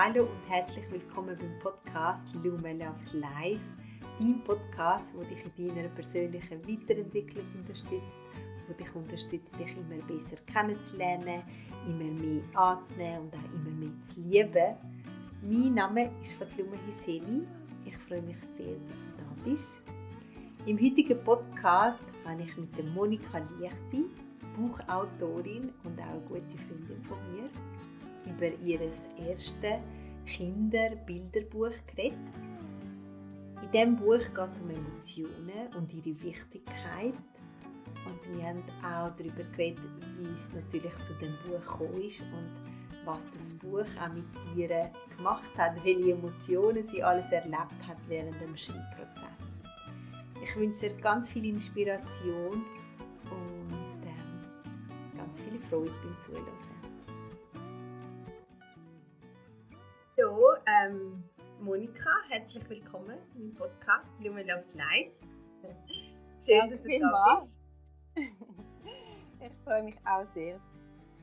Hallo und herzlich willkommen beim Podcast Lume Loves Life, dein Podcast, wo dich in deiner persönlichen Weiterentwicklung unterstützt, wo dich unterstützt, dich immer besser kennenzulernen, immer mehr anzunehmen und auch immer mehr zu lieben. Mein Name ist Fatlume Hiseli. Ich freue mich sehr, dass du da bist. Im heutigen Podcast habe ich mit der Monika Liechti, Buchautorin und auch eine gute Freundin von mir, über ihr erstes Kinderbilderbuch geredet. In diesem Buch geht es um Emotionen und ihre Wichtigkeit. Und wir haben auch darüber geredet, wie es natürlich zu dem Buch gekommen ist und was das Buch auch mit ihr gemacht hat, welche Emotionen sie alles erlebt hat während dem Schreibprozess. Ich wünsche dir ganz viel Inspiration und ähm, ganz viel Freude beim Zuhören. So, ähm, Monika, herzlich willkommen im Podcast Lumen Loves Life. Schön, dass du da bist. ich freue mich auch sehr,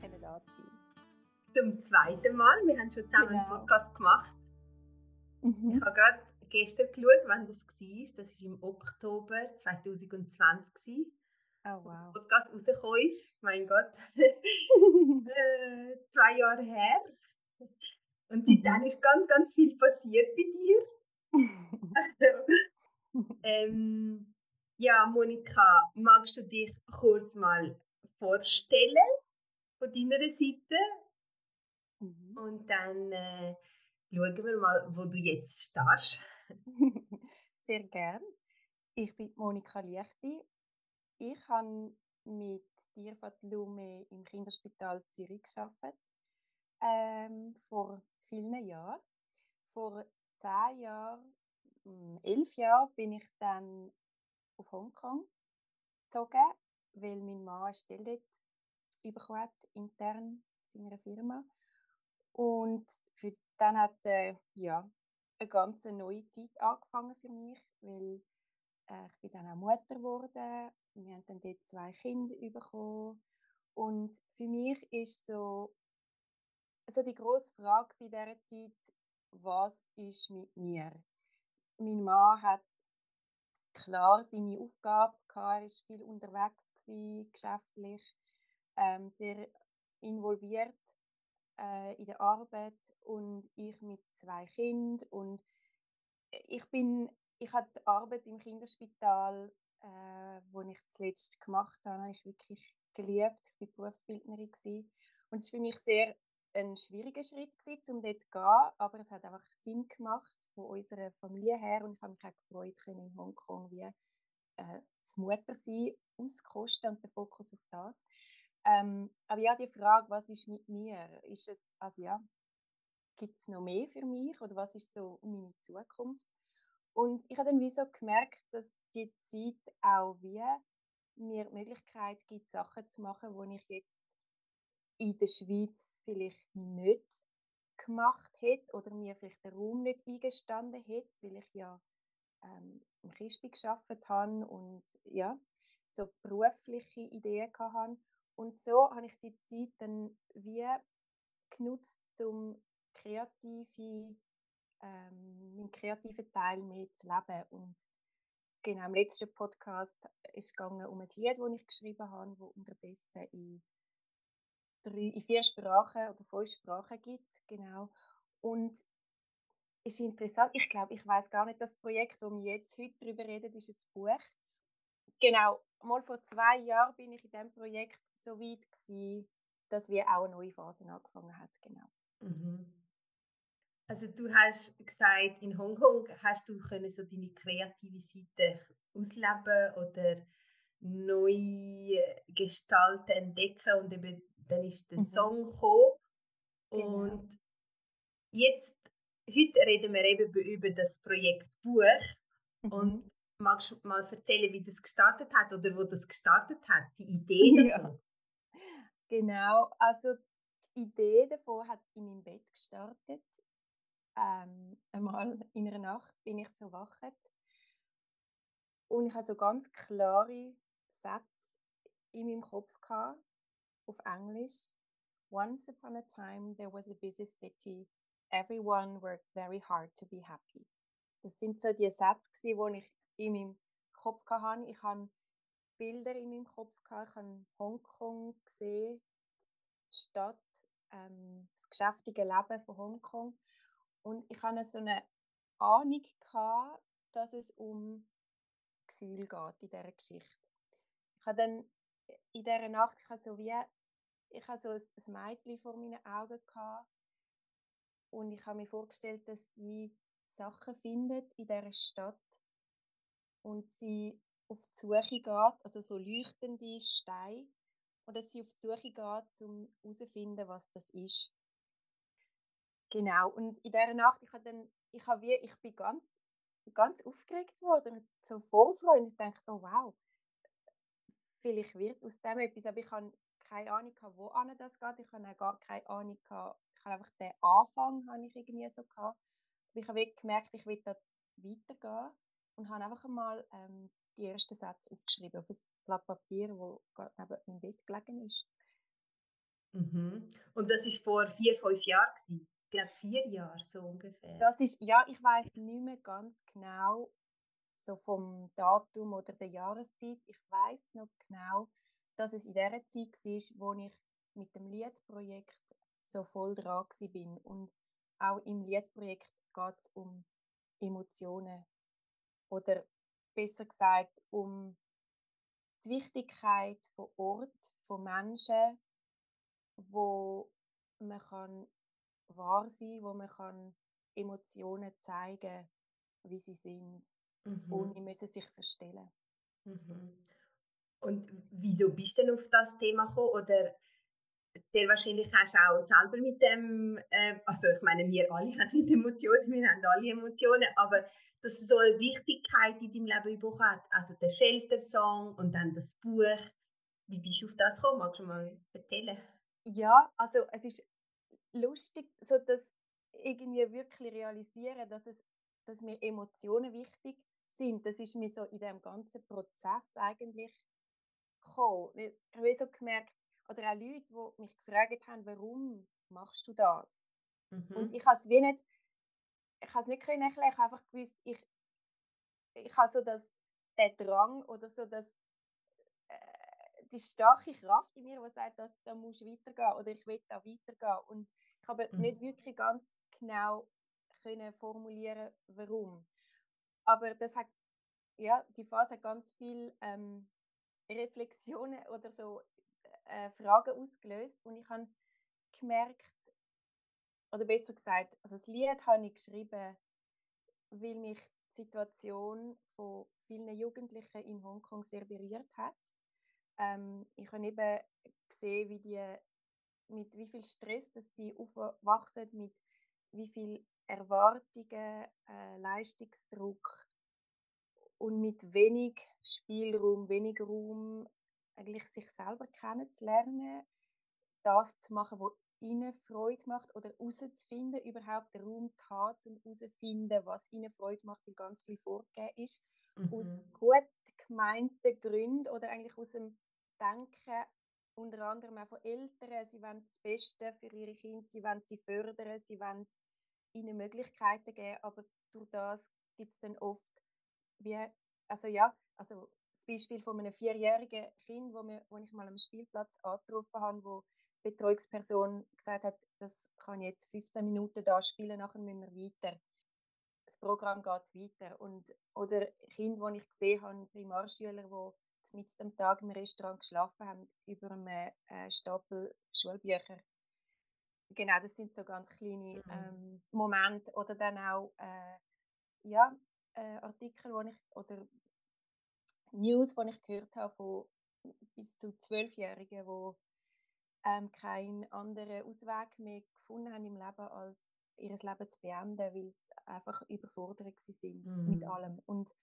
da zu sein. Zum zweiten Mal. Wir haben schon zusammen genau. einen Podcast gemacht. Mhm. Ich habe gerade gestern geschaut, wann das war. Das war im Oktober 2020. Oh, wow. Der Podcast rausgekommen ist. Mein Gott. äh, zwei Jahre her. Und seitdem mhm. ist ganz, ganz viel passiert bei dir. ähm, ja, Monika, magst du dich kurz mal vorstellen von deiner Seite? Mhm. Und dann äh, schauen wir mal, wo du jetzt stehst. Sehr gern. Ich bin Monika Liechti. Ich habe mit dir Lume im Kinderspital Zürich gearbeitet ähm, vor vielen Jahren. Vor zehn Jahren, hm, elf Jahren bin ich dann auf Hongkong gezogen, weil mein Mann eine Stelle dort bekommen hat, intern in seiner Firma. Und für dann hat äh, ja, eine ganz neue Zeit angefangen für mich, weil äh, ich bin dann auch Mutter geworden. Wir haben dann dort zwei Kinder bekommen. Und für mich ist so so die grosse Frage in dieser Zeit, was ist mit mir? Mein Mann hat klar seine Aufgabe gehabt, er war viel unterwegs, gewesen, geschäftlich, ähm, sehr involviert äh, in der Arbeit und ich mit zwei Kindern und ich bin, ich habe die Arbeit im Kinderspital, äh, wo ich zuletzt gemacht habe, habe ich wirklich geliebt. Ich war Berufsbildnerin gewesen. und es ist für mich sehr ein schwieriger Schritt gewesen, um dort zu gehen, aber es hat einfach Sinn gemacht von unserer Familie her und ich habe mich auch gefreut, können in Hongkong wie äh, das Muttersein auskosten und den Fokus auf das. Ähm, aber ja, die Frage, was ist mit mir? Ist es, also ja, gibt es noch mehr für mich oder was ist so meine Zukunft? Und ich habe dann wie so gemerkt, dass die Zeit auch wie mir die Möglichkeit gibt, Sachen zu machen, die ich jetzt in der Schweiz vielleicht nicht gemacht hätte oder mir vielleicht den Raum nicht eingestanden hätte, weil ich ja ähm, im Kispi geschafft habe und ja, so berufliche Ideen hatte. Und so habe ich die Zeit dann wie genutzt, um kreative, ähm, meinen kreativen Teil mehr zu leben. Und genau, im letzten Podcast ist es gegangen um ein Lied, das ich geschrieben habe, das unterdessen in drei, in vier Sprachen oder fünf Sprachen gibt. Genau. Und es ist interessant, ich glaube, ich weiß gar nicht, das Projekt, das wir jetzt heute darüber reden, ist ein Buch. Genau, mal vor zwei Jahren bin ich in diesem Projekt so weit gewesen, dass wir auch eine neue Phase angefangen hat. Genau. Mhm. Also du hast gesagt, in Hongkong hast du können so deine kreative Seite ausleben oder neu gestalten, entdecken und eben dann ist der mhm. Song gekommen. Genau. Und jetzt, heute reden wir eben über das Projekt Buch. Mhm. Und magst du mal erzählen, wie das gestartet hat oder wo das gestartet hat, die Idee davon? Ja. Genau, also die Idee davon hat in meinem Bett gestartet. Ähm, einmal in einer Nacht bin ich verwacht und ich hatte so ganz klare Sätze in meinem Kopf gehabt, auf Englisch. Once upon a time there was a busy city everyone worked very hard to be happy. Das sind so die Sätze, die ich in meinem Kopf hatte. Ich habe Bilder in meinem Kopf gehabt. Ich habe Hongkong gesehen, die Stadt, ähm, das geschäftige Leben von Hongkong. Und ich hatte so eine Ahnung gehabt, dass es um Gefühl geht in dieser Geschichte. Ich habe dann in dieser Nacht, so wie, ich habe so ein, ein Mädchen vor meinen Augen gehabt und ich habe mir vorgestellt, dass sie Sachen findet in dieser Stadt und sie auf die Suche geht, also so leuchtende Steine, und dass sie auf die Suche geht, um herauszufinden, was das ist. Genau, und in dieser Nacht, ich, habe dann, ich, habe wie, ich bin ganz, ganz aufgeregt worden, so Vorfreude, und ich dachte, oh wow, vielleicht wird aus dem etwas, aber ich habe keine Ahnung, wo das geht, ich habe auch gar keine Ahnung, ich habe einfach den Anfang habe ich irgendwie so gehabt. Aber ich habe gemerkt, ich will da weitergehen und habe einfach einmal ähm, die ersten Sätze aufgeschrieben auf ein Blatt Papier, das gerade neben meinem Bett gelegen ist. Mhm. Und das war vor vier, fünf Jahren? Gewesen. Ich glaube, vier Jahre so ungefähr. Das ist, ja, ich weiß nicht mehr ganz genau, so vom Datum oder der Jahreszeit. Ich weiß noch genau, dass es in der Zeit war, wo ich mit dem Liedprojekt so voll dran bin. Und auch im Liedprojekt geht es um Emotionen. Oder besser gesagt, um die Wichtigkeit von Ort, von Menschen, wo man kann wahr sein, wo man kann Emotionen zeigen, wie sie sind, mhm. ohne müssen sich verstellen. Mhm. Und wieso bist du denn auf das Thema gekommen? Oder sehr wahrscheinlich hast du auch selber mit dem, äh, also ich meine, wir alle haben mit Emotionen, wir haben alle Emotionen, aber dass es so eine Wichtigkeit in deinem Leben bekommen hat, also der Shelter-Song und dann das Buch. Wie bist du auf das gekommen? Magst du mal erzählen? Ja, also es ist lustig, so dass irgendwie wirklich realisieren, dass, es, dass mir Emotionen wichtig sind. Das ist mir so in dem ganzen Prozess eigentlich gekommen. Ich habe so gemerkt, oder auch Leute, die mich gefragt haben, warum machst du das? Mhm. Und ich habe es wie nicht, ich habe es nicht erklären, ich habe einfach gewusst, ich, ich habe so das, den Drang oder so das, äh, die starke Kraft in mir, die sagt, dass, da musst du weitergehen oder ich will da weitergehen. Und ich habe mhm. nicht wirklich ganz genau können formulieren, warum. Aber das hat, ja, die Phase hat ganz viel ähm, Reflexionen oder so äh, Fragen ausgelöst und ich habe gemerkt, oder besser gesagt, also das Lied habe ich geschrieben, weil mich die Situation von vielen Jugendlichen in Hongkong sehr berührt hat. Ähm, ich habe eben gesehen, wie die, mit wie viel Stress dass sie aufwachsen, mit wie viel Erwartungen, äh, Leistungsdruck und mit wenig Spielraum, wenig Raum eigentlich sich selber kennenzulernen, das zu machen, was ihnen Freude macht oder herauszufinden, überhaupt den Raum zu haben, um herauszufinden, was ihnen Freude macht, weil ganz viel vorgegeben ist. Mhm. Aus gut gemeinten Gründen oder eigentlich aus dem Denken, unter anderem auch von Eltern, sie wollen das Beste für ihre Kinder, sie wollen sie fördern, sie wollen ihnen Möglichkeiten geben, aber durch das gibt es dann oft wie, also ja, also das Beispiel von einem vierjährigen Kind, wo, wir, wo ich mal am Spielplatz angetroffen habe, wo die Betreuungsperson gesagt hat, das kann ich jetzt 15 Minuten da spielen, nachher müssen wir weiter. Das Programm geht weiter. Und, oder Kinder, die ich gesehen habe, Primarschüler, die mit am Tag im Restaurant geschlafen haben, über einem äh, Stapel Schulbücher. Genau, das sind so ganz kleine mhm. ähm, Momente. Oder dann auch äh, ja, äh, Artikel, wo ich, oder News, die ich gehört habe von bis zu Zwölfjährigen, die ähm, keinen anderen Ausweg mehr gefunden haben im Leben, als ihr Leben zu beenden, weil sie einfach überfordert sind mhm. mit allem. Und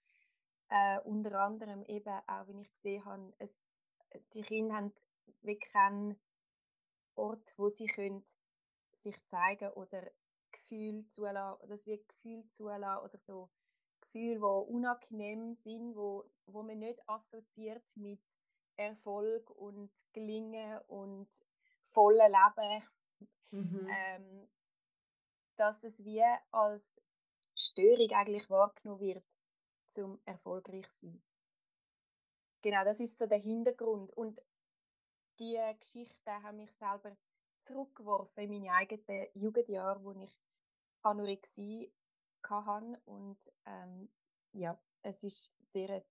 äh, unter anderem eben auch, wie ich gesehen habe, es, die Kinder haben wirklich keinen Ort, wo sie können sich zeigen oder Gefühl zulassen, oder es wird Gefühl zulassen oder so Gefühle, die unangenehm sind, wo, wo man nicht assoziiert mit Erfolg und Gelingen und vollen Leben. Mhm. Ähm, dass es wie als Störung eigentlich wahrgenommen wird, zum erfolgreich sein. Genau, das ist so der Hintergrund. Und die Geschichten haben mich selber zurückgeworfen in meine eigenen Jugendjahre, wo ich Anorexie hatte. Und ähm, ja, es ist sehr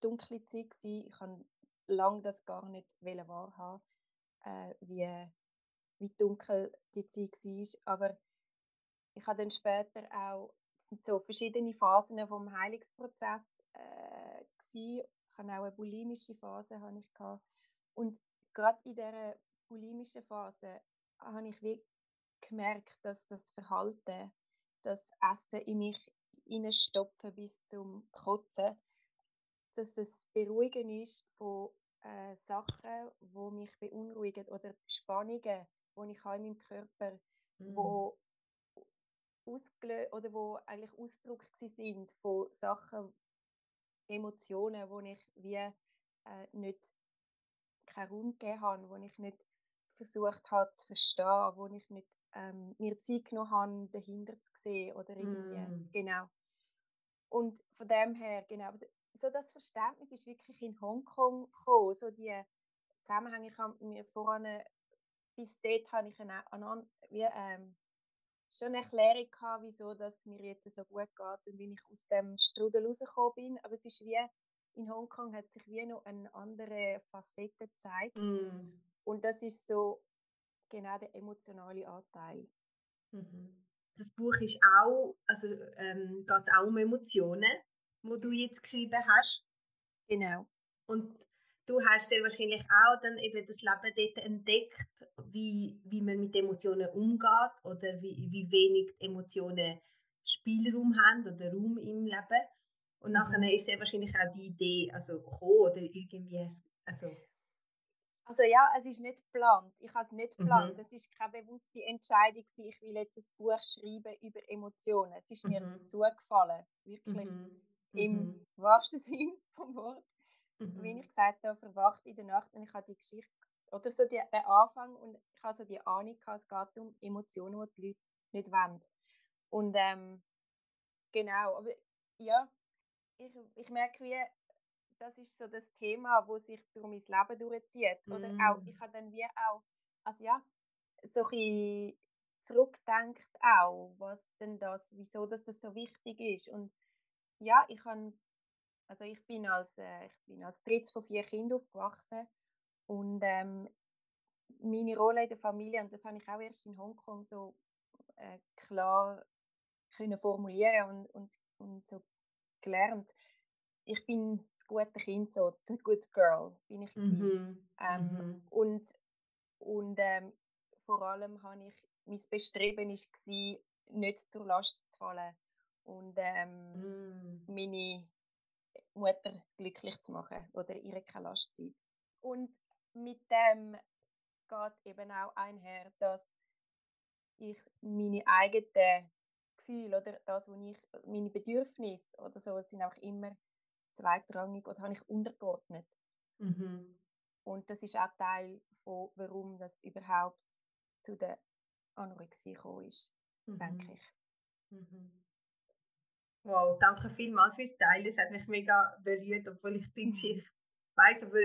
dunkle Zeit gewesen. Ich habe lange das gar nicht wahrhaben, äh, wie, wie dunkel die Zeit war. Aber ich habe dann später auch so verschiedene Phasen vom Heilungsprozess äh. Ich hatte auch eine bulimische Phase ich und gerade in dieser bulimischen Phase habe ich gemerkt, dass das Verhalten, das Essen in mich hineinstopfen bis zum Kotzen, dass es beruhigen ist von äh, Sachen, die mich beunruhigen oder Spannungen, die ich habe in meinem Körper, mhm. wo ausgelöst oder wo eigentlich Ausdruck sind von Sachen, Emotionen, wo ich wie äh, nicht keinen Raum gegeben habe, wo ich nicht versucht habe zu verstehen, wo ich nicht ähm, mir Zeit genommen habe, dahinter zu sehen oder irgendwie, mm. genau. Und von dem her, genau, so das Verständnis ist wirklich in Hongkong gekommen, so die Zusammenhänge, ich habe mir voran, bis dort habe ich eine, eine, wie, ähm, schon eine Erklärung gehabt, wieso dass mir jetzt so gut geht und wie ich aus dem Strudel rausgekommen bin, aber es ist wie, in Hongkong hat sich wie noch eine andere Facette gezeigt mm. und das ist so genau der emotionale Anteil. Mhm. Das Buch ist auch, also ähm, geht es auch um Emotionen, wo du jetzt geschrieben hast. Genau. Und du hast sehr wahrscheinlich auch dann eben das Leben dort entdeckt, wie, wie man mit Emotionen umgeht oder wie, wie wenig Emotionen Spielraum haben oder Raum im Leben. Und mhm. nachher ist sehr wahrscheinlich auch die Idee also gekommen oder irgendwie, also also ja, es ist nicht geplant. Ich habe es nicht geplant. Mhm. Es ist keine bewusste Entscheidung, ich will jetzt ein Buch schreiben über Emotionen. Es ist mir mhm. zugefallen, wirklich mhm. im mhm. wahrsten Sinn vom Wort. Mhm. Wie ich gesagt habe, verwacht in der Nacht und ich habe die Geschichte oder so die, den Anfang und ich habe so die Ahnung gehabt, es geht um Emotionen, die die Leute nicht wollen. Und ähm, genau, aber ja, ich, ich merke, wie das ist so das Thema, wo sich durch mein Leben durchzieht. Mm. Oder auch, ich habe dann wie auch, also ja, so ein zurückdenkt auch, was denn das, wieso dass das so wichtig ist. Und ja, ich habe, also ich bin als, äh, ich bin als drittes von vier Kindern aufgewachsen und ähm, meine Rolle in der Familie, und das habe ich auch erst in Hongkong so äh, klar können formulieren und, und, und so gelernt, ich bin das gute Kind, so the good girl bin ich mhm. Ähm, mhm. Und, und ähm, vor allem habe ich, mein Bestreben war, nicht zur Last zu fallen und ähm, mhm. meine Mutter glücklich zu machen oder ihr keine Last zu sein. Und mit dem geht eben auch einher, dass ich meine eigenen Gefühle oder das, was ich, meine Bedürfnisse oder so, sind auch immer zweitrangig oder habe ich untergeordnet. Mhm. Und das ist auch Teil von, warum das überhaupt zu der Anorexie gekommen ist, mhm. denke ich. Mhm. Wow, danke vielmals fürs Teilen. Es hat mich mega berührt, obwohl ich die Geschichte weiß, aber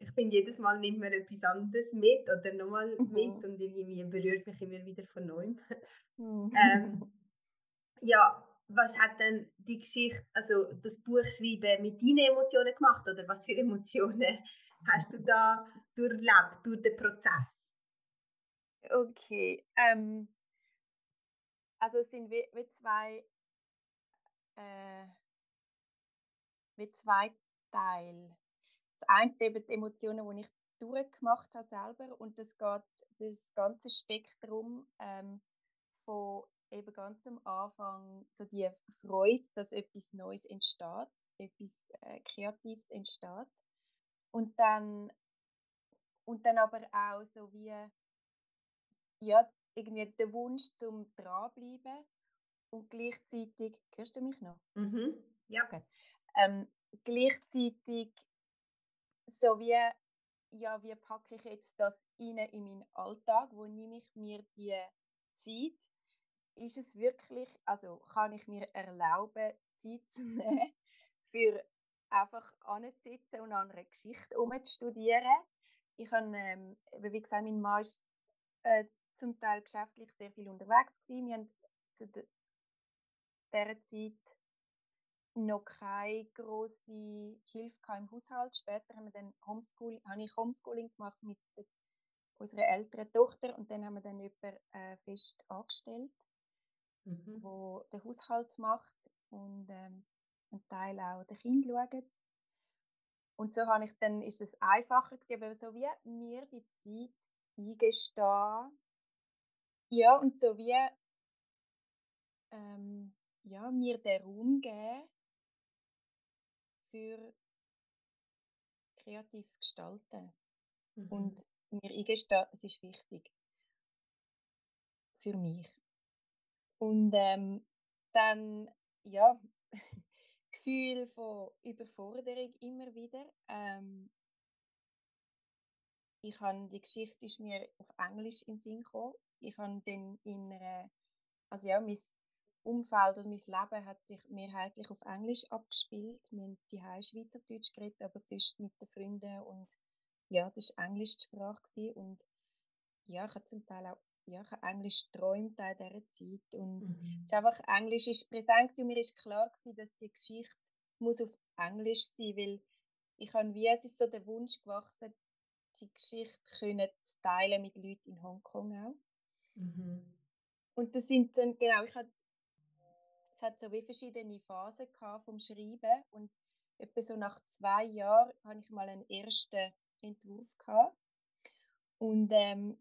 ich bin jedes Mal nicht mehr etwas anderes mit oder nochmal mhm. mit und irgendwie berührt mich immer wieder von neuem. Mhm. ähm, ja, was hat denn die Geschichte, also das Buch schreiben mit deinen Emotionen gemacht oder was für Emotionen hast du da durchlebt durch den Prozess? Okay, ähm, also es sind wie, wie zwei äh, wie zwei Teile. Das eine eben die Emotionen, die ich durchgemacht habe selber und das geht das ganze Spektrum ähm, von eben ganz am Anfang so die Freude, dass etwas Neues entsteht, etwas äh, Kreatives entsteht. Und dann, und dann aber auch so wie, ja, irgendwie der Wunsch zum dranbleiben und gleichzeitig, hörst du mich noch? Mhm. Ja. Okay. Ähm, gleichzeitig so wie, ja, wie packe ich jetzt das rein in meinen Alltag, wo nehme ich mir die Zeit, ist es wirklich, also kann ich mir erlauben, Zeit zu nehmen, für einfach anzusitzen und an einer Geschichte umzustudieren. Ich habe, ähm, wie gesagt, mein Mann ist äh, zum Teil geschäftlich sehr viel unterwegs gewesen. Wir haben zu dieser Zeit noch keine große Hilfe im Haushalt. Später haben wir dann Homeschooling, habe ich Homeschooling gemacht mit unserer älteren Tochter und dann haben wir dann jemanden äh, fest angestellt, mhm. wo den Haushalt macht und ähm, einen Teil auch den Kind schaut. Und so habe ich dann, ist es einfacher gewesen, aber so wie mir die Zeit eingestehen, ja, und so wie ähm, ja, mir den Raum geben für kreatives Gestalten. Mhm. Und mir eingestehen, es ist wichtig. Für mich. Und ähm, dann, ja, Gefühl von Überforderung immer wieder. Ähm, ich habe, die Geschichte ist mir auf Englisch in den Sinn gekommen. Ich habe dann in einer, also ja, mein Umfeld und mein Leben hat sich mehrheitlich auf Englisch abgespielt. Wir haben die Schweizerdeutsch geredet, aber sonst mit den Freunden und ja, das war Englisch die Sprache und ja, ich habe zum Teil auch ja, ich habe Englisch geträumt in dieser Zeit und mhm. es ist einfach, Englisch ist präsent und mir ist klar gewesen, dass die Geschichte muss auf Englisch sein, weil ich habe wie, es ist so der Wunsch gewachsen, die Geschichte können zu teilen mit Leuten in Hongkong auch. Mhm. Und das sind dann, genau, ich hatte, es hat so wie verschiedene Phasen vom Schreiben und etwa so nach zwei Jahren hatte ich mal einen ersten Entwurf gehabt. Und ähm,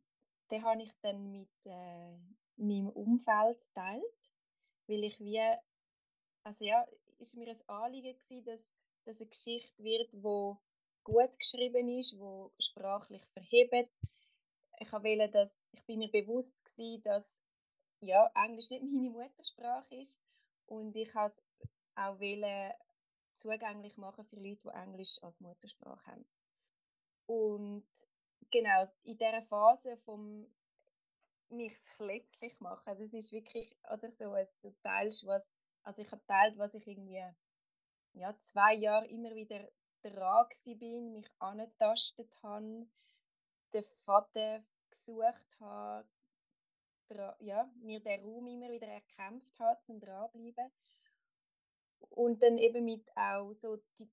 den habe ich dann mit äh, meinem Umfeld geteilt, weil ich wie, also ja, ist mir ein Anliegen gewesen, dass das eine Geschichte wird, wo gut geschrieben ist, wo sprachlich verhebt. Ich wollte, dass ich bin mir bewusst gewesen, dass ja Englisch nicht meine Muttersprache ist und ich habe es auch wollen, zugänglich machen für Leute, die Englisch als Muttersprache haben. Und genau, in dieser Phase vom mich letztlich machen, das ist wirklich oder so, es du teilst was, also ich habe teilt, was ich irgendwie ja, zwei Jahre immer wieder dran bin, mich angetastet habe, den Faden gesucht habe, ja, mir den Raum immer wieder erkämpft habe, zum dranbleiben. Und dann eben mit auch so die,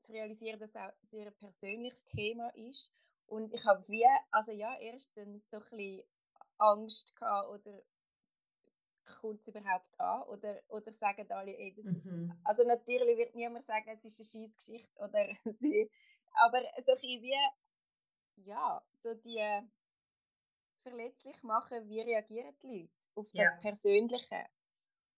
zu realisieren, dass es auch ein sehr persönliches Thema ist und ich habe wie, also ja, erstens so ein bisschen Angst gehabt oder kommt es überhaupt an? Oder, oder sagen alle, ey, mhm. also natürlich wird niemand sagen, es ist eine Scheißgeschichte oder sie, aber so ein wie, ja, so die verletzlich machen, wie reagieren die Leute auf das ja. Persönliche.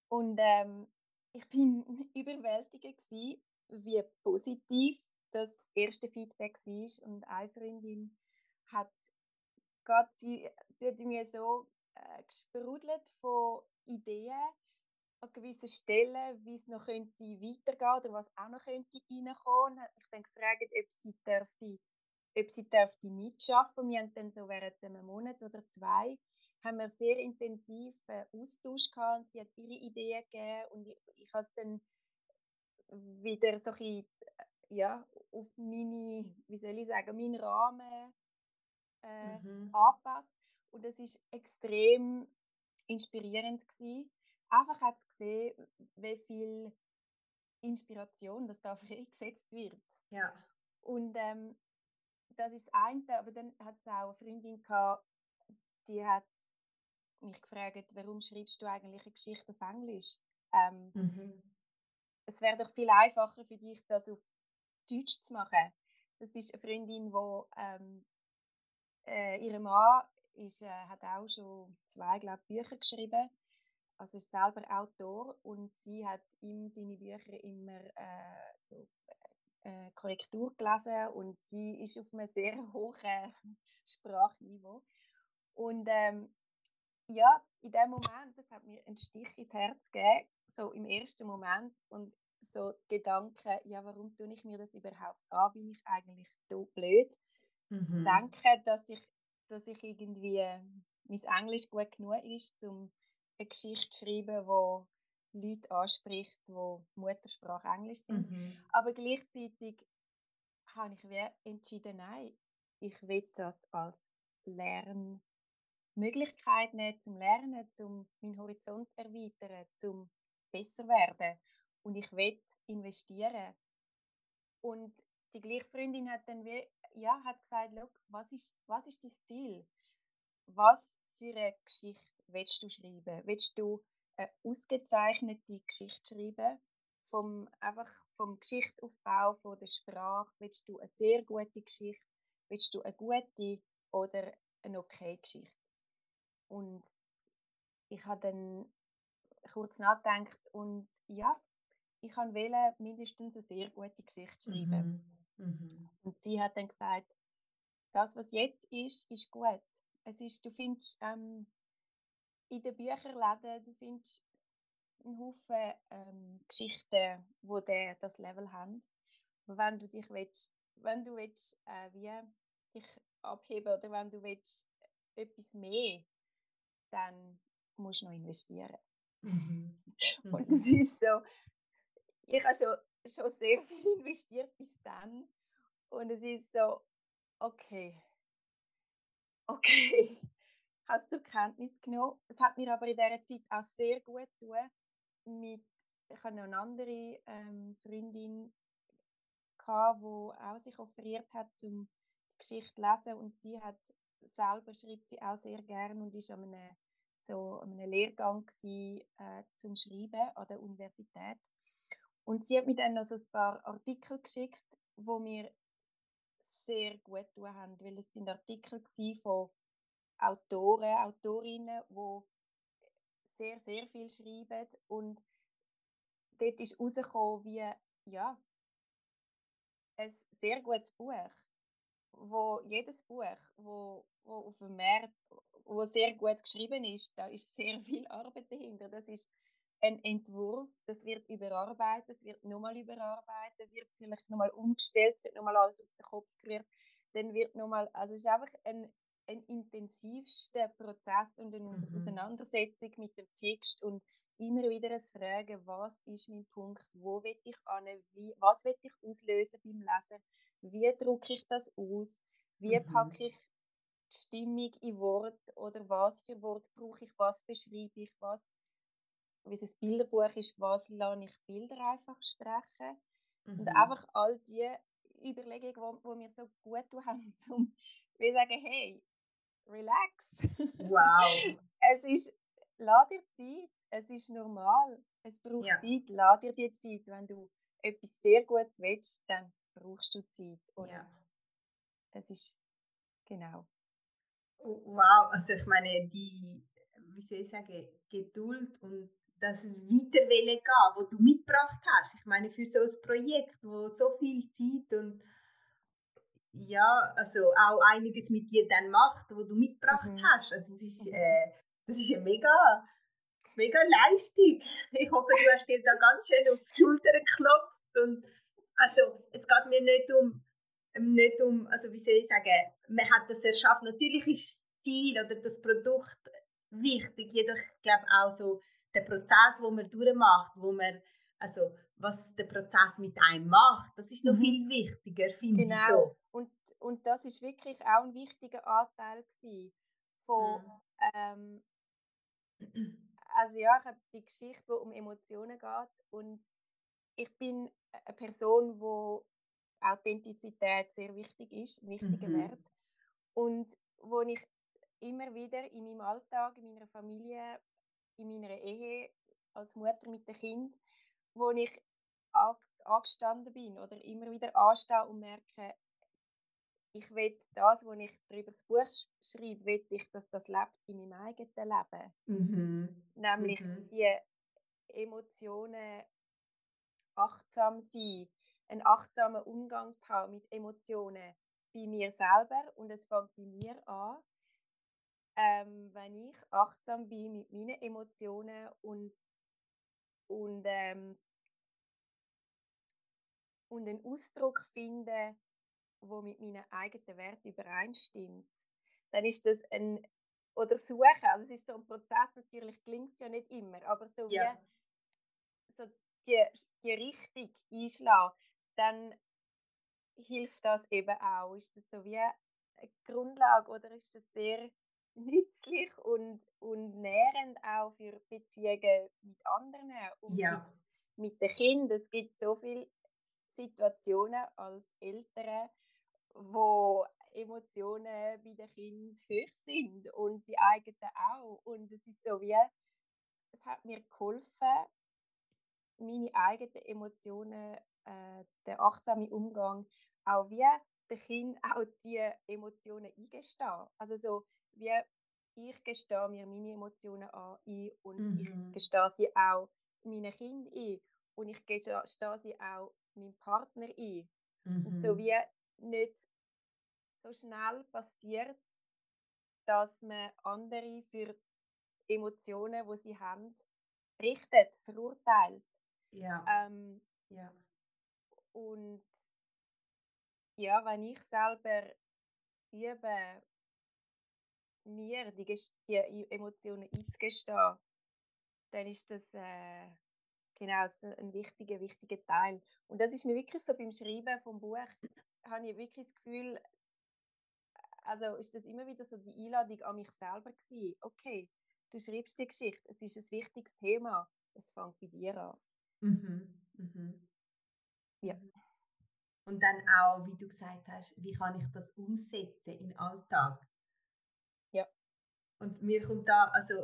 Und ähm, ich bin überwältigt gewesen, wie positiv das erste Feedback war. Und eine Freundin hat gerade, sie, sie hat mir so äh, gesprudelt von Ideen an gewissen Stellen, wie es noch könnte weitergehen oder was auch noch könnte reinkommen. Ich dann gefragt, ob sie dürfte, ob sie dürfte mitschaffen. Wir haben dann so während einem Monat oder zwei haben wir sehr intensiv äh, Austausch gehabt und sie hat ihre Ideen gegeben und ich, ich habe es dann wieder so ein ja, auf meine, wie soll ich sagen, meinen Rahmen äh, mhm. angepasst. Und das ist extrem inspirierend gewesen. Einfach hat gesehen, wie viel Inspiration das da freigesetzt wird. Ja. Und ähm, das ist das eine, aber dann hat es auch eine Freundin gehabt, die hat mich gefragt, warum schreibst du eigentlich eine Geschichte auf Englisch? Ähm, mhm. Es wäre doch viel einfacher für dich, das auf Deutsch zu machen. Das ist eine Freundin, die ähm, äh, ihr Mann ist, äh, hat auch schon zwei glaub, Bücher geschrieben. Also ist selber Autor und sie hat ihm seine Bücher immer äh, so, äh, Korrektur gelesen und sie ist auf einem sehr hohen Sprachniveau. Und ähm, ja, in dem Moment, das hat mir einen Stich ins Herz gegeben, so im ersten Moment. Und so Gedanken, ja, warum tue ich mir das überhaupt an? Bin ich eigentlich so blöd? Mhm. Zu denken, dass ich, dass ich irgendwie mein Englisch gut genug ist, um eine Geschichte schreiben, die Leute anspricht, die Muttersprache Englisch sind. Mhm. Aber gleichzeitig habe ich entschieden, nein, ich will das als Lernmöglichkeit nehmen, zum Lernen, zum meinen Horizont erweitern, zum besser werden. Und ich will investieren. Und die gleiche Freundin hat dann wie, ja, hat gesagt, was ist, was ist dein Ziel? Was für eine Geschichte willst du schreiben? Willst du eine ausgezeichnete Geschichte schreiben? Vom, einfach vom Geschichtsaufbau, von der Sprache, willst du eine sehr gute Geschichte? Willst du eine gute oder eine okay Geschichte? Und ich habe dann kurz nachgedacht und ja, ich kann wählen, mindestens eine sehr gute Geschichte schreiben. Mhm. Mhm. Und sie hat dann gesagt, das, was jetzt ist, ist gut. Es ist, du findest ähm, in den Bücherläden, du findest einen Haufen ähm, Geschichten, wo der das Level haben. Aber wenn du dich willst, wenn du willst, äh, wie dich abheben oder wenn du willst, etwas mehr, dann musst du noch investieren. Mhm. Und das mhm. ist so, ich habe schon, schon sehr viel investiert bis dann. Und es ist so, okay, okay, ich habe es zur Kenntnis genommen. Es hat mir aber in dieser Zeit auch sehr gut getan. Mit, ich habe noch eine andere ähm, Freundin, gehabt, die auch sich offeriert hat, um die Geschichte zu lesen. Und sie hat selber schreibt sie auch sehr gerne und ist an einem, so an einem Lehrgang gewesen, äh, zum Schreiben an der Universität. Und sie hat mir dann noch so ein paar Artikel geschickt, wo mir sehr gut getan haben, weil es sind Artikel von Autoren, Autorinnen, die sehr, sehr viel schreiben und dort ist herausgekommen, wie, ja, ein sehr gutes Buch, wo jedes Buch, wo, wo auf dem Markt, wo sehr gut geschrieben ist, da ist sehr viel Arbeit dahinter. Das ist ein Entwurf, das wird überarbeitet, das wird nochmal überarbeitet, wird vielleicht nochmal umgestellt, es wird nochmal alles auf den Kopf gerührt, dann wird nochmal, also es ist einfach ein, ein intensivster Prozess und eine mhm. Auseinandersetzung mit dem Text und immer wieder ein Fragen, was ist mein Punkt, wo will ich an, wie, was will ich auslösen beim Lesen, wie drücke ich das aus, wie mhm. packe ich die Stimmung in Wort oder was für Wort brauche ich, was beschreibe ich, was wie es ein Bilderbuch ist, was lasse ich Bilder einfach sprechen. Mhm. Und einfach all die Überlegungen, die, die mir so gut tun haben, um zu sagen, hey, relax. Wow. es ist, lass dir Zeit, es ist normal, es braucht ja. Zeit, lass dir die Zeit. Wenn du etwas sehr Gutes willst, dann brauchst du Zeit. Und ja. es ist, genau. Wow, also ich meine, die, wie soll ich sagen, Geduld und das Weiterwelle gehen, wo du mitgebracht hast. Ich meine, für so ein Projekt, wo so viel Zeit und ja, also auch einiges mit dir dann macht, wo du mitgebracht mhm. hast. Also das ist, mhm. äh, das ist eine mega, mega Leistung. Ich hoffe, du hast dir da ganz schön auf die Schulter geklopft. Und also, es geht mir nicht um, nicht um, also wie soll ich sagen, man hat das erschaffen. Natürlich ist das Ziel oder das Produkt wichtig, jedoch ich glaube auch so der Prozess, wo man durchmacht, wo man, also was der Prozess mit einem macht, das ist noch mhm. viel wichtiger, finde genau. ich so. Und, und das ist wirklich auch ein wichtiger Anteil von, mhm. ähm, also ja, ich habe die Geschichte, die um Emotionen geht und ich bin eine Person, wo Authentizität sehr wichtig ist, ein wichtiger mhm. Wert und wo ich immer wieder in meinem Alltag, in meiner Familie in meiner Ehe als Mutter mit dem Kind, wo ich angestanden bin oder immer wieder anstehe und merke, ich will das, was ich darüber das Buch schreibe, will ich, dass das lebt in meinem eigenen Leben. Mhm. Nämlich mhm. die Emotionen achtsam sein, einen achtsamen Umgang zu haben mit Emotionen bei mir selber und es fängt bei mir an ähm, wenn ich achtsam bin mit meinen Emotionen und, und, ähm, und einen Ausdruck finde, wo mit meinen eigenen Werten übereinstimmt, dann ist das ein oder suchen. Also es ist so ein Prozess, natürlich klingt es ja nicht immer, aber so Ja. wie so die, die Richtung einschlagen, dann hilft das eben auch. Ist das so wie eine Grundlage oder ist das sehr nützlich und, und nährend auch für Beziehungen mit anderen und Ja. mit, mit den Kindern. Es gibt so viele Situationen als Eltern, wo Emotionen bei den Kindern hoch sind und die eigenen auch. Und es ist so wie, es hat mir geholfen, meine eigenen Emotionen, äh, der achtsame Umgang, auch wie den Kind auch die Emotionen eingestehen. Also so wie ich gestehe mir meine Emotionen an ein und Mhm. ich gestehe sie auch meinen Kindern ein und ich gestehe sie auch meinem Partner ein. Und so Mhm. wie nicht so schnell passiert, dass man andere für Emotionen, die sie haben, richtet, verurteilt. Ja. Ähm, Ja. und ja, wenn ich selber übe, mir die, die E- Emotionen einzugestehen, dann ist das äh, genau so ein wichtiger, wichtiger Teil. Und das ist mir wirklich so beim Schreiben vom Buch, habe ich wirklich das Gefühl, also ist das immer wieder so die Einladung an mich selber gewesen. Okay, du schreibst die Geschichte, es ist ein wichtiges Thema, es fängt bei dir an. Mhm. Mhm. Ja. Und dann auch, wie du gesagt hast, wie kann ich das umsetzen in den Alltag? Und mir kommt da also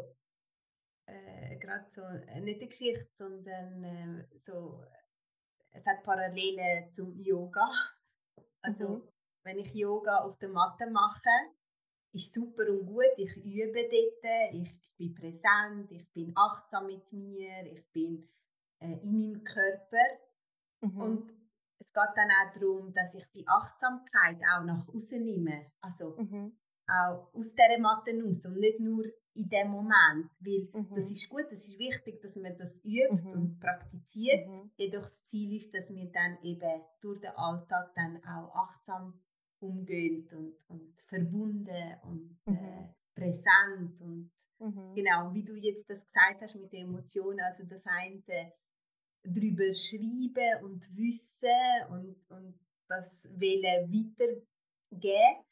äh, gerade so äh, nicht eine Geschichte, sondern äh, so es hat Parallelen zum Yoga. Also Mhm. wenn ich Yoga auf der Matte mache, ist super und gut. Ich übe dort, ich, ich bin präsent, ich bin achtsam mit mir, ich bin äh, in meinem Körper. Mhm. Und es geht dann auch darum, dass ich die Achtsamkeit auch nach außen nehme. Also Mhm. Auch aus dieser Matte raus und nicht nur in dem Moment. Weil das Mhm. ist gut, das ist wichtig, dass man das übt Mhm. und praktiziert. Mhm. Jedoch das Ziel ist, dass wir dann eben durch den Alltag dann auch achtsam umgehen und, und verbunden und äh, Mhm. präsent und Mhm. genau, wie du jetzt das gesagt hast mit den Emotionen, also das eine drüber schreiben und wissen und, und das Wählen weitergeben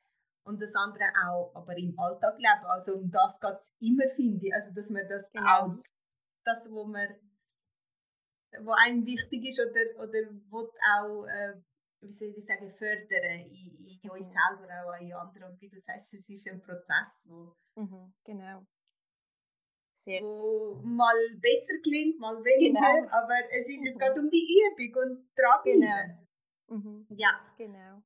und das andere auch aber im Alltag leben. Also um das geht es immer, finde ich. Also dass man das Genau. auch, das, wo man wo einem wichtig ist oder, oder wo auch, äh, wie soll ich sagen, fördern in, in uns Mhm. selber, auch in anderen. Und wie du sagst, es ist ein Prozess, wo, Mhm. Genau. Sehr. wo mal besser klingt, mal weniger, Genau. aber es, ist, es Mhm. geht um die Übung und dranbleiben. Mhm. Ja, Genau.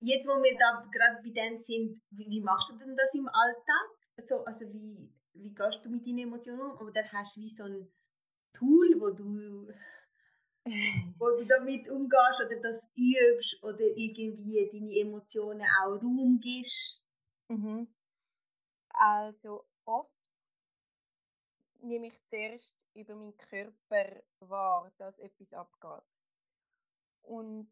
Jetzt wo wir da gerade bei dem sind, wie, wie machst du denn das im Alltag? So, also wie, wie gehst du mit deinen Emotionen um? Oder hast du wie so ein Tool, wo du, wo du damit umgehst oder das übst oder irgendwie deine Emotionen auch Raum gibst? Mhm. Also oft nehme ich zuerst über meinen Körper wahr, dass etwas abgeht. Und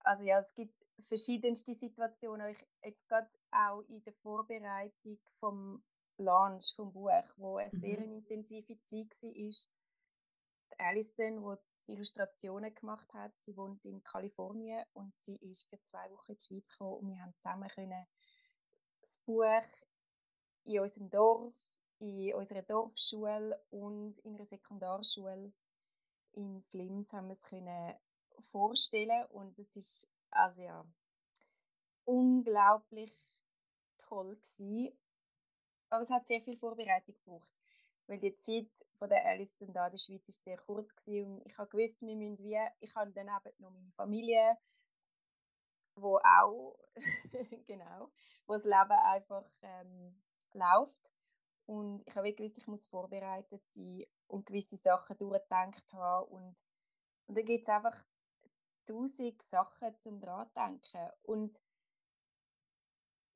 also ja, es gibt verschiedenste Situationen. Ich jetzt gerade auch in der Vorbereitung vom Launch vom Buch, wo eine sehr Mhm. intensive Zeit war, ist die Alison, die die Illustrationen gemacht hat. Sie wohnt in Kalifornien und sie ist für zwei Wochen in die Schweiz gekommen und wir haben zusammen können das Buch in unserem Dorf, in unserer Dorfschule und in einer Sekundarschule in Flims haben wir es können vorstellen und es ist also ja unglaublich toll gewesen. Aber es hat sehr viel Vorbereitung gebraucht, weil die Zeit von der Alison da in der Schweiz ist sehr kurz gewesen und ich habe gewusst, wir müssen wie, ich habe dann eben noch meine Familie, wo auch genau, wo das Leben einfach ähm, läuft und ich habe gewusst, ich muss vorbereitet sein und gewisse Sachen durchgedacht haben und, und dann gibt es einfach tausend Sachen zum dran denken und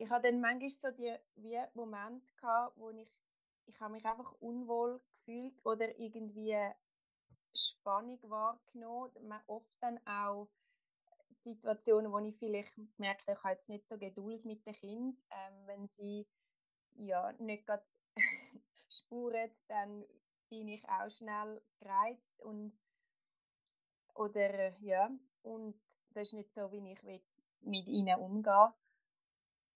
ich hatte dann manchmal so die wie Momente gehabt, wo ich ich habe mich einfach unwohl gefühlt oder irgendwie Spannung wahrgenommen. Oft dann auch Situationen, wo ich vielleicht merke, ich habe jetzt nicht so Geduld mit dem Kind, ähm, wenn sie ja nicht gerade spurt, dann bin ich auch schnell gereizt und oder ja und das ist nicht so, wie ich mit ihnen umgehen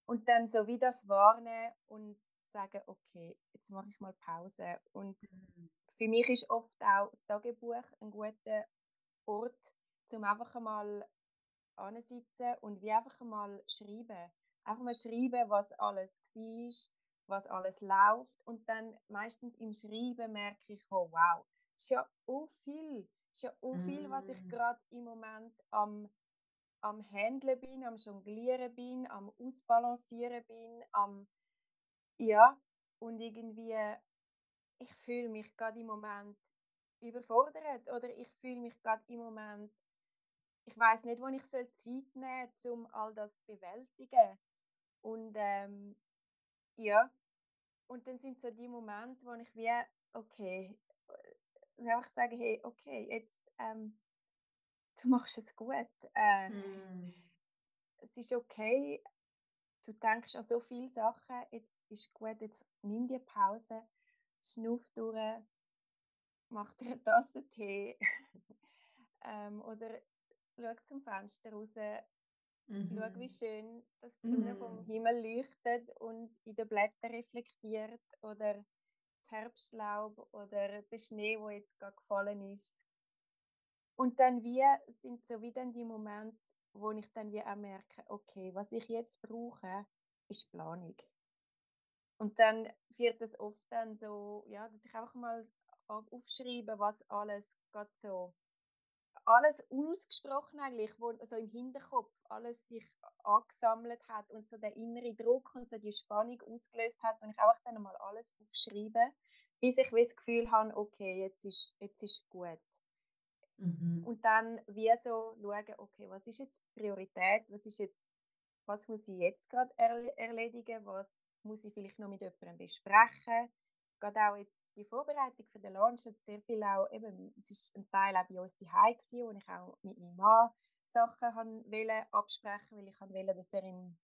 und dann so wie das warnen und sagen, okay, jetzt mache ich mal Pause und mhm. für mich ist oft auch das Tagebuch ein guter Ort, um einfach mal ansitzen und wie einfach mal schreiben. Einfach mal schreiben, was alles war, was alles läuft. Und dann meistens im Schreiben merke ich, oh wow, es ist ja so viel. Es ist ja so viel, was ich mm. gerade im Moment am, am Handeln bin, am Jonglieren bin, am Ausbalancieren bin, am ja, und irgendwie, ich fühle mich gerade im Moment überfordert oder ich fühle mich gerade im Moment ich weiß nicht, wo ich soll Zeit nehmen soll, um all das zu bewältigen. Und ähm, ja, und dann sind so die Momente, wo ich wie, okay, äh, einfach sage, hey, okay, jetzt, ähm, du machst es gut. Äh, mm. Es ist okay, du denkst an so viele Sachen, jetzt ist gut, jetzt nimm dir Pause, schnuff durch, mach dir eine Tasse Tee ähm, oder schau zum Fenster raus, mhm. schau, wie schön das Sonne mhm. vom Himmel leuchtet und in den Blättern reflektiert oder Herbstlaub oder der Schnee, wo jetzt gerade gefallen ist. Und dann wie sind so wie dann die Momente, wo ich dann wie auch merke, okay, was ich jetzt brauche, ist Planung. Und dann führt das oft dann so, ja, dass ich einfach mal aufschreibe, was alles gerade so alles unausgesprochen eigentlich, wo so im Hinterkopf alles sich angesammelt hat und so der innere Druck und so die Spannung ausgelöst hat und ich einfach dann mal alles aufschreibe, bis ich das Gefühl habe, okay, jetzt ist, jetzt ist gut. Mhm. Und dann wie so schauen, okay, was ist jetzt Priorität, was ist jetzt, was muss ich jetzt gerade erledigen, was muss ich vielleicht noch mit jemandem besprechen, gerade auch jetzt die Vorbereitung für den Launch hat sehr viel auch, eben, es ist ein Teil auch bei uns die gewesen, wo ich auch mit meinem Mann Sachen wollte absprechen, weil ich wollte, dass er im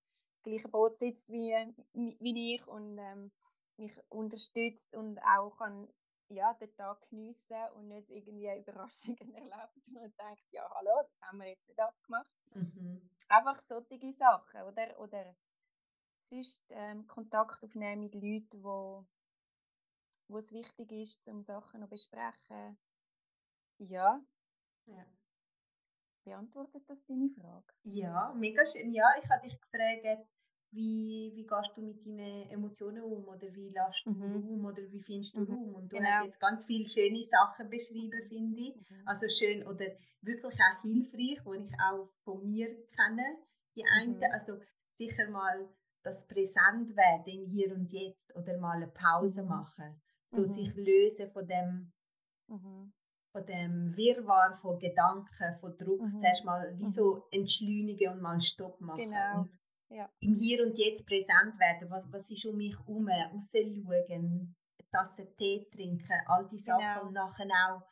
gleichen Boot sitzt wie, wie ich und ähm, mich unterstützt und auch kann ja, den Tag geniessen und nicht irgendwie Überraschungen erlebt und denkt, ja hallo, das haben wir jetzt nicht abgemacht. Mhm. Einfach solche Sachen, oder? Oder sonst ähm, Kontakt aufnehmen mit Leuten, die wo es wichtig ist, um Sachen zu besprechen. Ja. ja. Beantwortet das deine Frage? Ja, mega schön. Ja, ich habe dich gefragt, wie, wie gehst du mit deinen Emotionen um oder wie lässt du mhm. Raum oder wie findest du mhm. Raum? Und du genau. hast jetzt ganz viele schöne Sachen beschrieben, finde ich. Mhm. Also schön oder wirklich auch hilfreich, die ich auch von mir kenne. Die einen, mhm. also sicher mal das präsent werden im Hier und Jetzt oder mal eine Pause mhm. machen so mhm. sich lösen von dem, mhm. von dem Wirrwarr von Gedanken, von Druck, mhm. zuerst mal wie so mhm. entschleunigen und mal Stopp machen. Genau. Und ja. im Hier und Jetzt präsent werden, was, was ist um mich herum, rausschauen, Tasse Tee trinken, all die Sachen genau. und nachher auch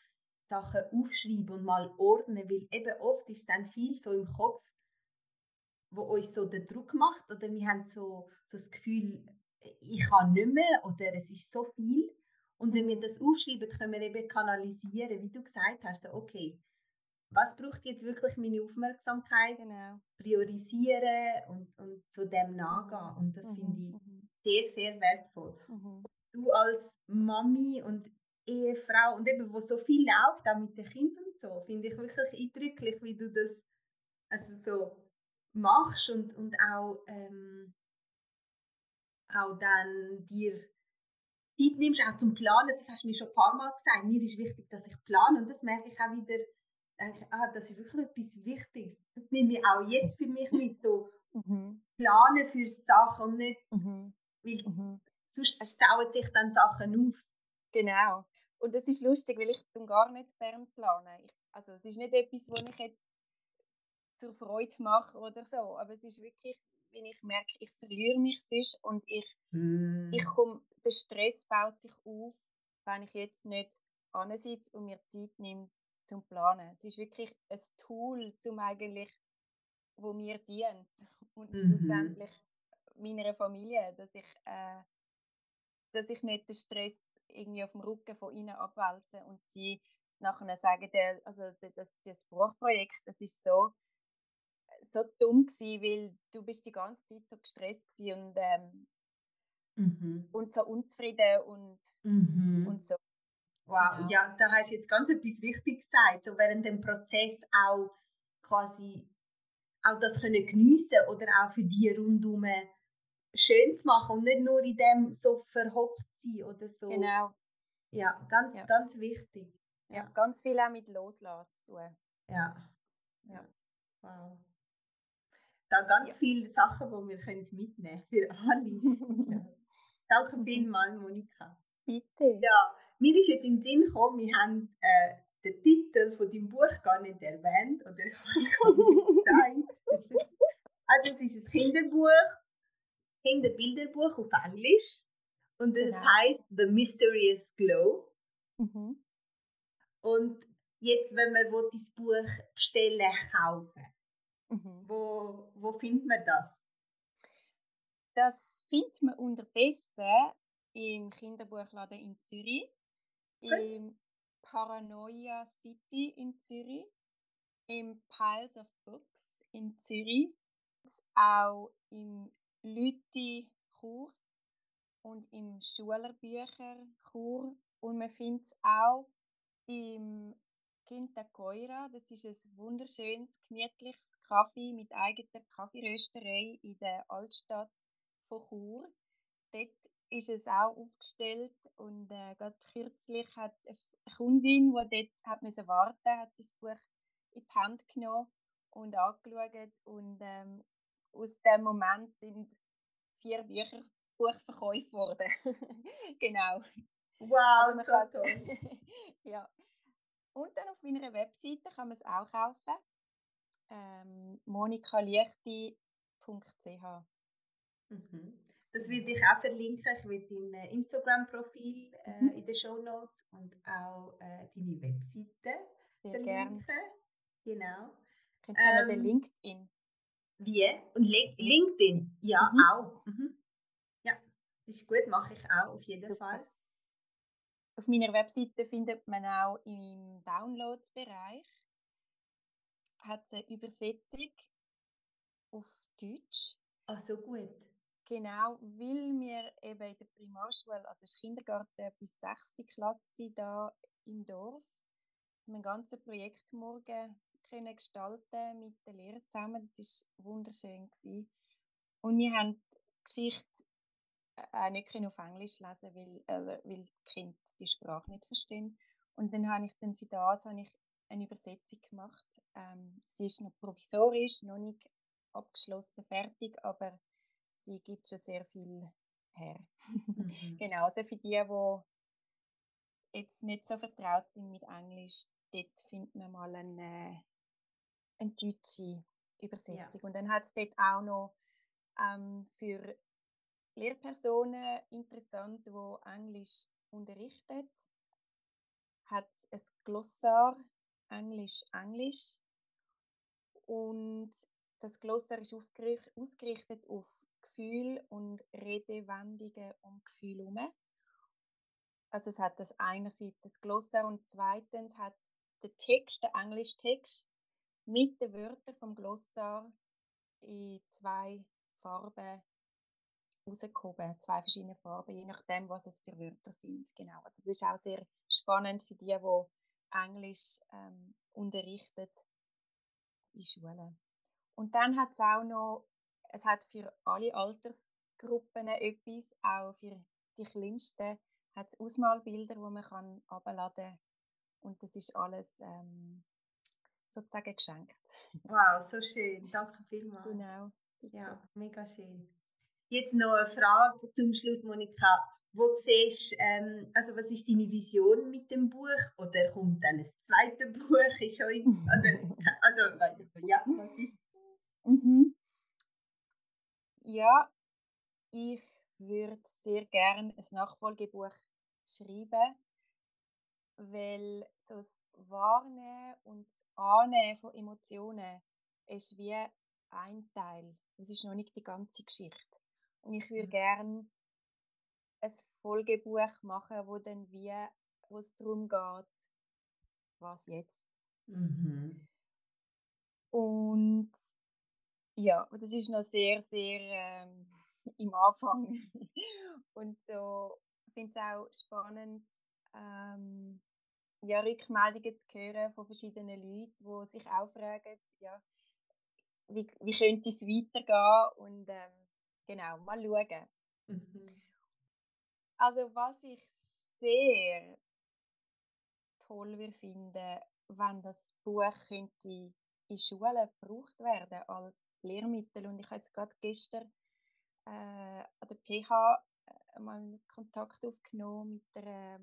Sachen aufschreiben und mal ordnen, weil eben oft ist dann viel so im Kopf, wo uns so den Druck macht oder wir haben so, so das Gefühl, ich kann nicht mehr oder es ist so viel und wenn wir das aufschreiben, können wir eben kanalisieren, wie du gesagt hast, so, okay, was braucht jetzt wirklich meine Aufmerksamkeit? Genau. Priorisieren und, und zu dem nachgehen. Und das mhm. finde ich mhm. sehr, sehr wertvoll. Mhm. Du als Mami und Ehefrau und eben, wo so viel läuft, auch mit den Kindern und so, finde ich wirklich eindrücklich, wie du das also so machst und, und auch, ähm, auch dann dir Zeit nimmst, auch zum Planen, das hast du mir schon ein paar Mal gesagt, mir ist wichtig, dass ich plane und das merke ich auch wieder, denke, ah, das ist wirklich etwas Wichtiges. Das nehme ich auch jetzt für mich mit, so mhm. planen für Sachen und nicht, mhm. weil mhm. sonst stauen sich dann Sachen auf. Genau. Und das ist lustig, weil ich gar nicht gern plane. Ich, also es ist nicht etwas, was ich jetzt zur Freude mache oder so, aber es ist wirklich, wenn ich merke, ich verliere mich sonst und ich, mm. ich komme der Stress baut sich auf, wenn ich jetzt nicht ansitze und mir Zeit nehme zum Planen. Es ist wirklich ein Tool, zum eigentlich, wo mir dient und mhm. schlussendlich meiner Familie, dass ich, äh, dass ich nicht den Stress irgendwie auf dem Rücken von ihnen abwälzen und sie nachher sagen, der, also das, das Buchprojekt, das ist so, so dumm gewesen, weil du bist die ganze Zeit so gestresst und, ähm, mhm. und so unzufrieden und, mhm. und so. Wow, genau. ja, da hast du jetzt ganz etwas Wichtiges gesagt, so während dem Prozess auch quasi auch das können geniessen oder auch für die rundum schön zu machen und nicht nur in dem so verhopft sein oder so. Genau. Ja, ganz, ja. ganz wichtig. Ja. ja, ganz viel auch mit Loslassen zu tun. Ja. ja. Wow. Da ganz ja. viele Sachen, die wir können mitnehmen können für alle. ja. Danke vielmals, Monika. Bitte. Ja, mir ist jetzt in den Sinn gekommen, wir haben äh, den Titel von deinem Buch gar nicht erwähnt oder ich habe nicht gesagt. also es ist ein Kinderbuch, Kinderbilderbuch auf Englisch und es genau. heißt The Mysterious Glow. Mhm. Und jetzt, wenn man das Buch bestellen, kaufen, mhm. wo, wo findet man das? Das findet man unterdessen im Kinderbuchladen in Zürich, okay. im Paranoia City in Zürich, im Piles of Books in Zürich, auch im Lüti Chur und im Schulerbücher Chur und man findet es auch im Quinta Coira. Das ist ein wunderschönes, gemütliches Kaffee mit eigener Kaffeerösterei in der Altstadt von Chur. Dort ist es auch aufgestellt und äh, gerade kürzlich hat eine Kundin, die dort hat müssen warten, hat das Buch in die Hand genommen und angeschaut und ähm, aus dem Moment sind vier Bücher Buchverkäufe worden. genau. Wow, also so toll. ja. Und dann auf meiner Webseite kann man es auch kaufen. Ähm, monikaliechti.ch mhm. Das werde ich auch verlinken. Ich werde dein äh, Instagram-Profil äh, mhm. in den Show Notes und auch äh, deine Webseite Sehr verlinken. Gern. Genau. Könntest du ähm, noch den LinkedIn? Wie? Und LinkedIn? Ja, mhm. auch. Mhm. Ja, das ist gut, mache ich auch auf jeden Super. Fall. Auf meiner Webseite findet man auch im Downloads-Bereich hat eine Übersetzung auf Deutsch. Ach so gut. Genau, weil wir eben in der Primarschule, also das Kindergarten bis 6. Klasse da im Dorf, einen ganzen Projektmorgen können gestalten mit den Lehrern zusammen. Das war wunderschön. Gewesen. Und wir haben die Geschichte auch nicht auf Englisch lesen weil, äh, weil die Kinder die Sprache nicht verstehen. Und dann habe ich dann für das habe ich eine Übersetzung gemacht. Ähm, sie ist noch provisorisch, noch nicht abgeschlossen, fertig, aber sie gibt schon sehr viel her. Mhm. genau, also für die, die jetzt nicht so vertraut sind mit Englisch, dort findet man mal eine, eine deutsche Übersetzung. Ja. Und dann hat es dort auch noch ähm, für Lehrpersonen interessant, die Englisch unterrichtet, hat es Glossar Englisch-Englisch und das Glossar ist ausgerichtet auf Gefühl und Redewendungen um Gefühl herum. Also es hat das einerseits das Glossar und zweitens hat es den Text, den Englischtext, mit den Wörtern vom Glossar in zwei Farben rausgehoben, zwei verschiedene Farben, je nachdem, was es für Wörter sind. Genau. Also das ist auch sehr spannend für die, die Englisch ähm, unterrichtet in Schulen. Und dann hat es auch noch es hat für alle Altersgruppen etwas, auch für die Kleinsten hat es Ausmalbilder, die man kann abladen und das ist alles ähm, sozusagen geschenkt. Wow, so schön. Danke vielmals. Genau. Bitte. Ja, mega schön. Jetzt noch eine Frage zum Schluss, Monika. Wo siehst ähm, also was ist deine Vision mit dem Buch? Oder kommt dann ein zweites Buch? Ist in, oder, also, ja, was ist mhm. Ja, ich würde sehr gerne ein Nachfolgebuch schreiben, weil so das Wahrnehmen und das Annehmen von Emotionen ist wie ein Teil. Das ist noch nicht die ganze Geschichte. Und ich würde mhm. gerne ein Folgebuch machen, wo dann wie, wo es darum geht, was jetzt. Mhm. Und ja, das ist noch sehr, sehr ähm, im Anfang. Und so finde es auch spannend, ähm, ja, Rückmeldungen zu hören von verschiedenen Leuten, die sich auch fragen, ja, wie, wie könnte es weitergehen und ähm, genau, mal schauen. Mhm. Also was ich sehr toll würde finden, wenn das Buch könnte in Schulen gebraucht werden als Lehrmittel und ich habe jetzt gerade gestern äh, an der PH äh, mal Kontakt aufgenommen mit der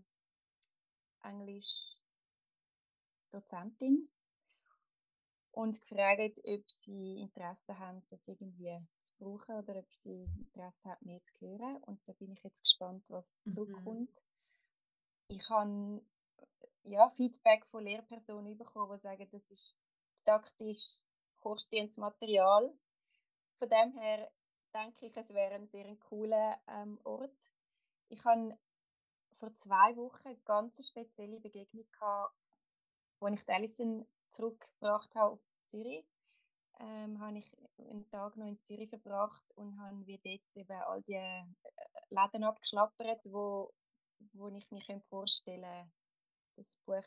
Englisch-Dozentin und gefragt, ob sie Interesse haben, das irgendwie zu brauchen oder ob sie Interesse haben, mehr zu hören. Und da bin ich jetzt gespannt, was mhm. zurückkommt. Ich habe ja, Feedback von Lehrpersonen bekommen, die sagen, das ist didaktisch hochstehendes Material. Von dem her denke ich, es wäre ein sehr cooler ähm, Ort. Ich habe vor zwei Wochen eine ganz spezielle Begegnung gehabt, als ich Alison zurückgebracht habe auf Zürich. Ähm, habe ich einen Tag noch in Zürich verbracht und habe wie dort eben all die äh, Läden abgeklappert, wo, wo ich mir vorstellen könnte, das Buch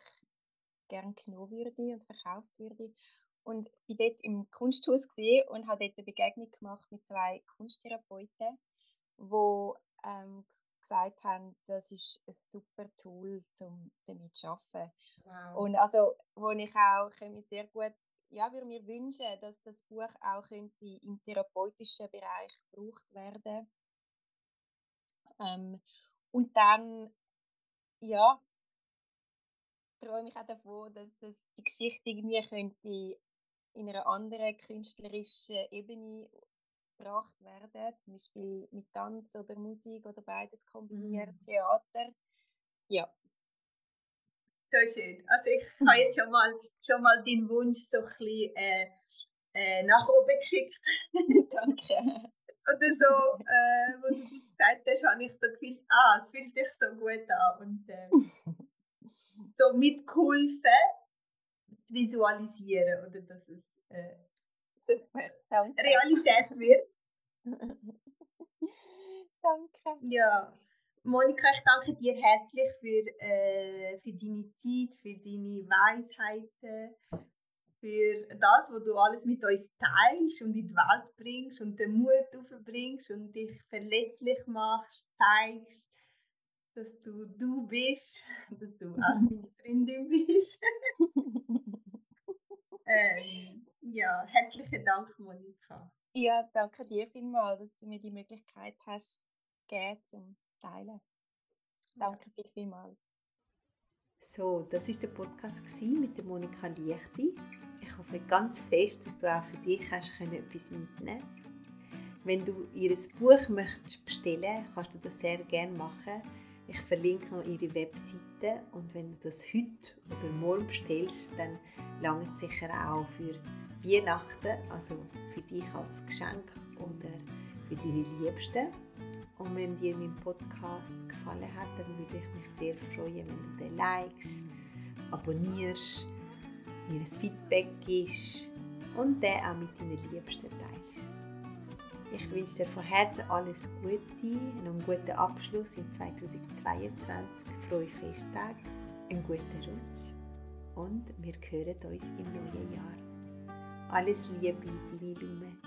gerne genommen würde und verkauft würde. Und bin dort im Kunsthaus und habe dort eine Begegnung gemacht mit zwei Kunsttherapeuten, die ähm, gesagt haben, das ist ein super Tool, um damit zu arbeiten. Wow. Und also, wo ich auch ich sehr gut, ja, würde mir wünschen, dass das Buch auch könnte im therapeutischen Bereich gebraucht werden. Ähm, und dann, ja, träume ich auch davon, dass es die Geschichte irgendwie könnte in einer anderen künstlerischen Ebene gebracht werden, zum Beispiel mit Tanz oder Musik oder beides kombiniert, mm. Theater. Ja. So schön. Also ich habe jetzt schon mal, schon mal deinen Wunsch so ein bisschen äh, äh, nach oben geschickt. Danke. Oder so, äh, wo du das gesagt hast, habe ich so gefühlt, ah, es fühlt sich so gut an. Und äh, so mitgeholfen zu visualisieren oder dass es äh, Super, danke. Realität wird. danke. Ja, Monika, ich danke dir herzlich für, äh, für deine Zeit, für deine Weisheiten, für das, was du alles mit uns teilst und in die Welt bringst und den Mut aufbringst und dich verletzlich machst, zeigst, dass du du bist, dass du auch meine Freundin bist. ähm, ja, herzlichen Dank, Monika. Ja, danke dir vielmals, dass du mir die Möglichkeit hast, gegeben zum Teilen. Danke viel, vielmals. So, das ist der Podcast mit der Monika Liechti. Ich hoffe ganz fest, dass du auch für dich hast können etwas mitnehmen Wenn du ihr Buch möchtest bestellen, kannst du das sehr gerne machen. Ich verlinke noch ihre Webseite und wenn du das heute oder morgen bestellst, dann langt es sicher auch für Weihnachten, also für dich als Geschenk oder für deine Liebsten. Und wenn dir mein Podcast gefallen hat, dann würde ich mich sehr freuen, wenn du den likest, abonnierst, mir ein Feedback gibst und den auch mit deinen Liebsten teilst. Ich wünsche dir von Herzen alles Gute, einen guten Abschluss in 2022, frohe Festtage, einen guten Rutsch und wir hören uns im neuen Jahr. Alles Liebe, deine Lume.